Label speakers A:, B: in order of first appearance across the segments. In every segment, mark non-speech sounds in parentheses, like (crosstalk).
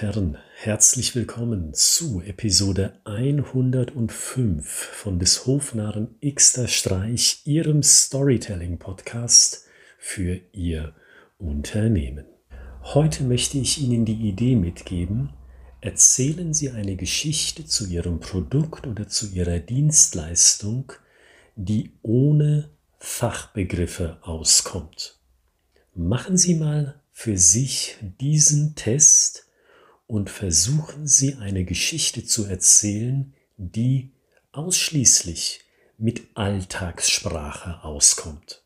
A: Herren, herzlich willkommen zu Episode 105 von des Hofnarren Xter Streich, Ihrem Storytelling-Podcast für Ihr Unternehmen. Heute möchte ich Ihnen die Idee mitgeben, erzählen Sie eine Geschichte zu Ihrem Produkt oder zu Ihrer Dienstleistung, die ohne Fachbegriffe auskommt. Machen Sie mal für sich diesen Test und versuchen Sie eine Geschichte zu erzählen, die ausschließlich mit Alltagssprache auskommt.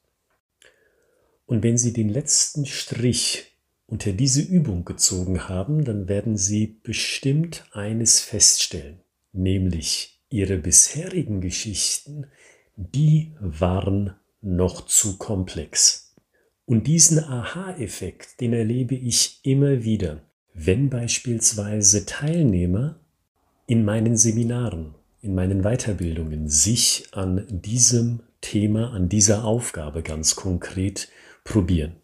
A: Und wenn Sie den letzten Strich unter diese Übung gezogen haben, dann werden Sie bestimmt eines feststellen, nämlich Ihre bisherigen Geschichten, die waren noch zu komplex. Und diesen Aha-Effekt, den erlebe ich immer wieder wenn beispielsweise Teilnehmer in meinen Seminaren, in meinen Weiterbildungen sich an diesem Thema, an dieser Aufgabe ganz konkret probieren.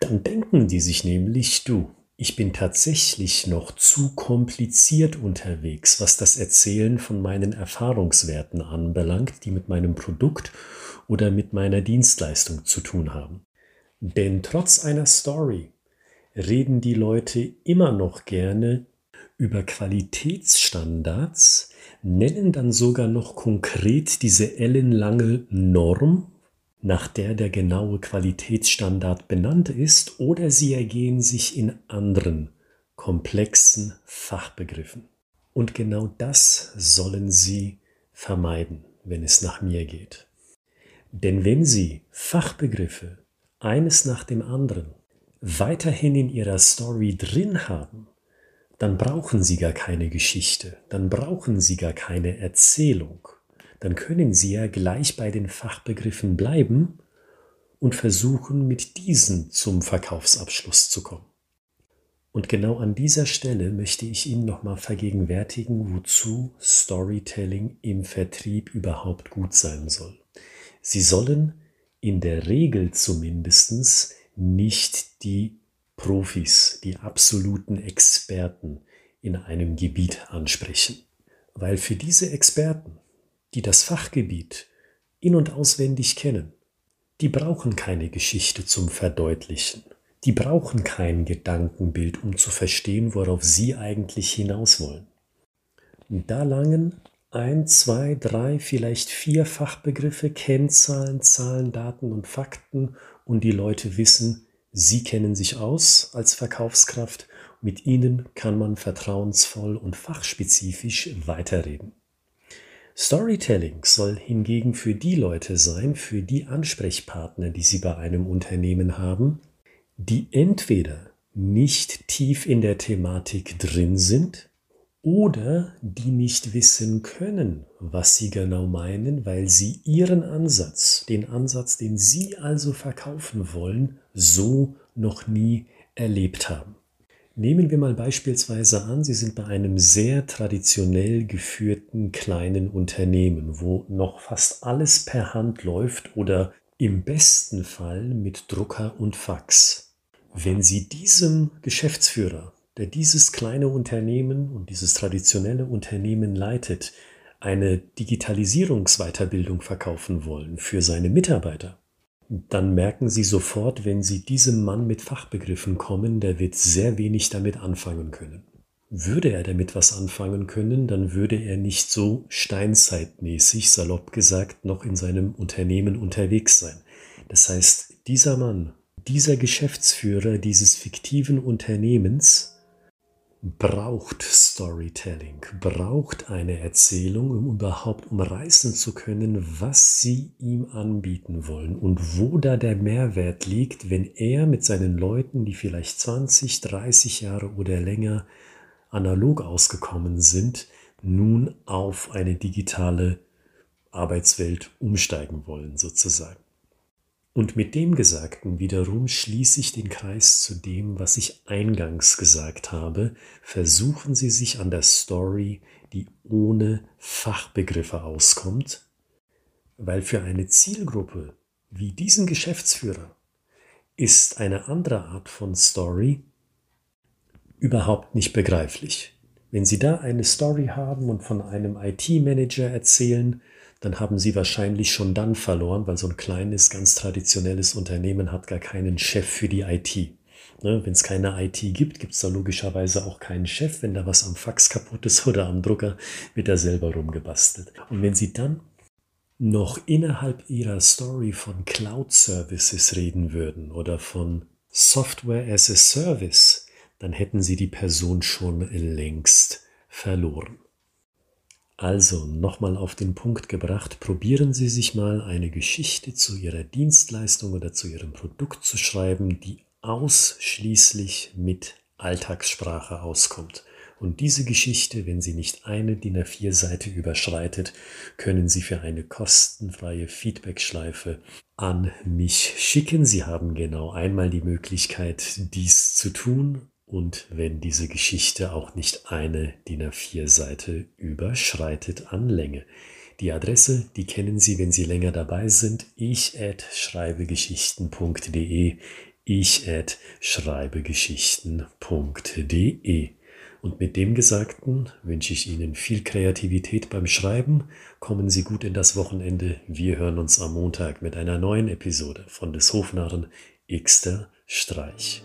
A: Dann denken die sich nämlich, du, ich bin tatsächlich noch zu kompliziert unterwegs, was das Erzählen von meinen Erfahrungswerten anbelangt, die mit meinem Produkt oder mit meiner Dienstleistung zu tun haben. Denn trotz einer Story, reden die Leute immer noch gerne über Qualitätsstandards, nennen dann sogar noch konkret diese ellenlange Norm, nach der der genaue Qualitätsstandard benannt ist, oder sie ergehen sich in anderen komplexen Fachbegriffen. Und genau das sollen sie vermeiden, wenn es nach mir geht. Denn wenn sie Fachbegriffe eines nach dem anderen weiterhin in ihrer Story drin haben, dann brauchen sie gar keine Geschichte, dann brauchen sie gar keine Erzählung, dann können sie ja gleich bei den Fachbegriffen bleiben und versuchen, mit diesen zum Verkaufsabschluss zu kommen. Und genau an dieser Stelle möchte ich Ihnen nochmal vergegenwärtigen, wozu Storytelling im Vertrieb überhaupt gut sein soll. Sie sollen in der Regel zumindestens nicht die Profis, die absoluten Experten in einem Gebiet ansprechen. Weil für diese Experten, die das Fachgebiet in und auswendig kennen, die brauchen keine Geschichte zum Verdeutlichen. Die brauchen kein Gedankenbild, um zu verstehen, worauf sie eigentlich hinaus wollen. Da langen ein, zwei, drei, vielleicht vier Fachbegriffe, Kennzahlen, Zahlen, Daten und Fakten und die Leute wissen, sie kennen sich aus als Verkaufskraft, mit ihnen kann man vertrauensvoll und fachspezifisch weiterreden. Storytelling soll hingegen für die Leute sein, für die Ansprechpartner, die sie bei einem Unternehmen haben, die entweder nicht tief in der Thematik drin sind, oder die nicht wissen können, was sie genau meinen, weil sie ihren Ansatz, den Ansatz, den sie also verkaufen wollen, so noch nie erlebt haben. Nehmen wir mal beispielsweise an, Sie sind bei einem sehr traditionell geführten kleinen Unternehmen, wo noch fast alles per Hand läuft oder im besten Fall mit Drucker und Fax. Wenn Sie diesem Geschäftsführer der dieses kleine Unternehmen und dieses traditionelle Unternehmen leitet, eine Digitalisierungsweiterbildung verkaufen wollen für seine Mitarbeiter, dann merken Sie sofort, wenn Sie diesem Mann mit Fachbegriffen kommen, der wird sehr wenig damit anfangen können. Würde er damit was anfangen können, dann würde er nicht so steinzeitmäßig, salopp gesagt, noch in seinem Unternehmen unterwegs sein. Das heißt, dieser Mann, dieser Geschäftsführer dieses fiktiven Unternehmens braucht Storytelling, braucht eine Erzählung, um überhaupt umreißen zu können, was sie ihm anbieten wollen und wo da der Mehrwert liegt, wenn er mit seinen Leuten, die vielleicht 20, 30 Jahre oder länger analog ausgekommen sind, nun auf eine digitale Arbeitswelt umsteigen wollen, sozusagen. Und mit dem Gesagten wiederum schließe ich den Kreis zu dem, was ich eingangs gesagt habe. Versuchen Sie sich an der Story, die ohne Fachbegriffe auskommt, weil für eine Zielgruppe wie diesen Geschäftsführer ist eine andere Art von Story überhaupt nicht begreiflich. Wenn Sie da eine Story haben und von einem IT-Manager erzählen, dann haben Sie wahrscheinlich schon dann verloren, weil so ein kleines, ganz traditionelles Unternehmen hat gar keinen Chef für die IT. Ne, Wenn es keine IT gibt, gibt es da logischerweise auch keinen Chef. Wenn da was am Fax kaputt ist (laughs) oder am Drucker, wird er selber rumgebastelt. Und wenn Sie dann noch innerhalb Ihrer Story von Cloud Services reden würden oder von Software as a Service, dann hätten Sie die Person schon längst verloren. Also nochmal auf den Punkt gebracht, probieren Sie sich mal eine Geschichte zu Ihrer Dienstleistung oder zu Ihrem Produkt zu schreiben, die ausschließlich mit Alltagssprache auskommt. Und diese Geschichte, wenn sie nicht eine DIN A4-Seite überschreitet, können Sie für eine kostenfreie Feedbackschleife an mich schicken. Sie haben genau einmal die Möglichkeit, dies zu tun. Und wenn diese Geschichte auch nicht eine DIN A4-Seite überschreitet an Länge. Die Adresse, die kennen Sie, wenn Sie länger dabei sind. ich at schreibegeschichten.de ich at schreibegeschichten.de. Und mit dem Gesagten wünsche ich Ihnen viel Kreativität beim Schreiben. Kommen Sie gut in das Wochenende. Wir hören uns am Montag mit einer neuen Episode von des Hofnarren Xter Streich.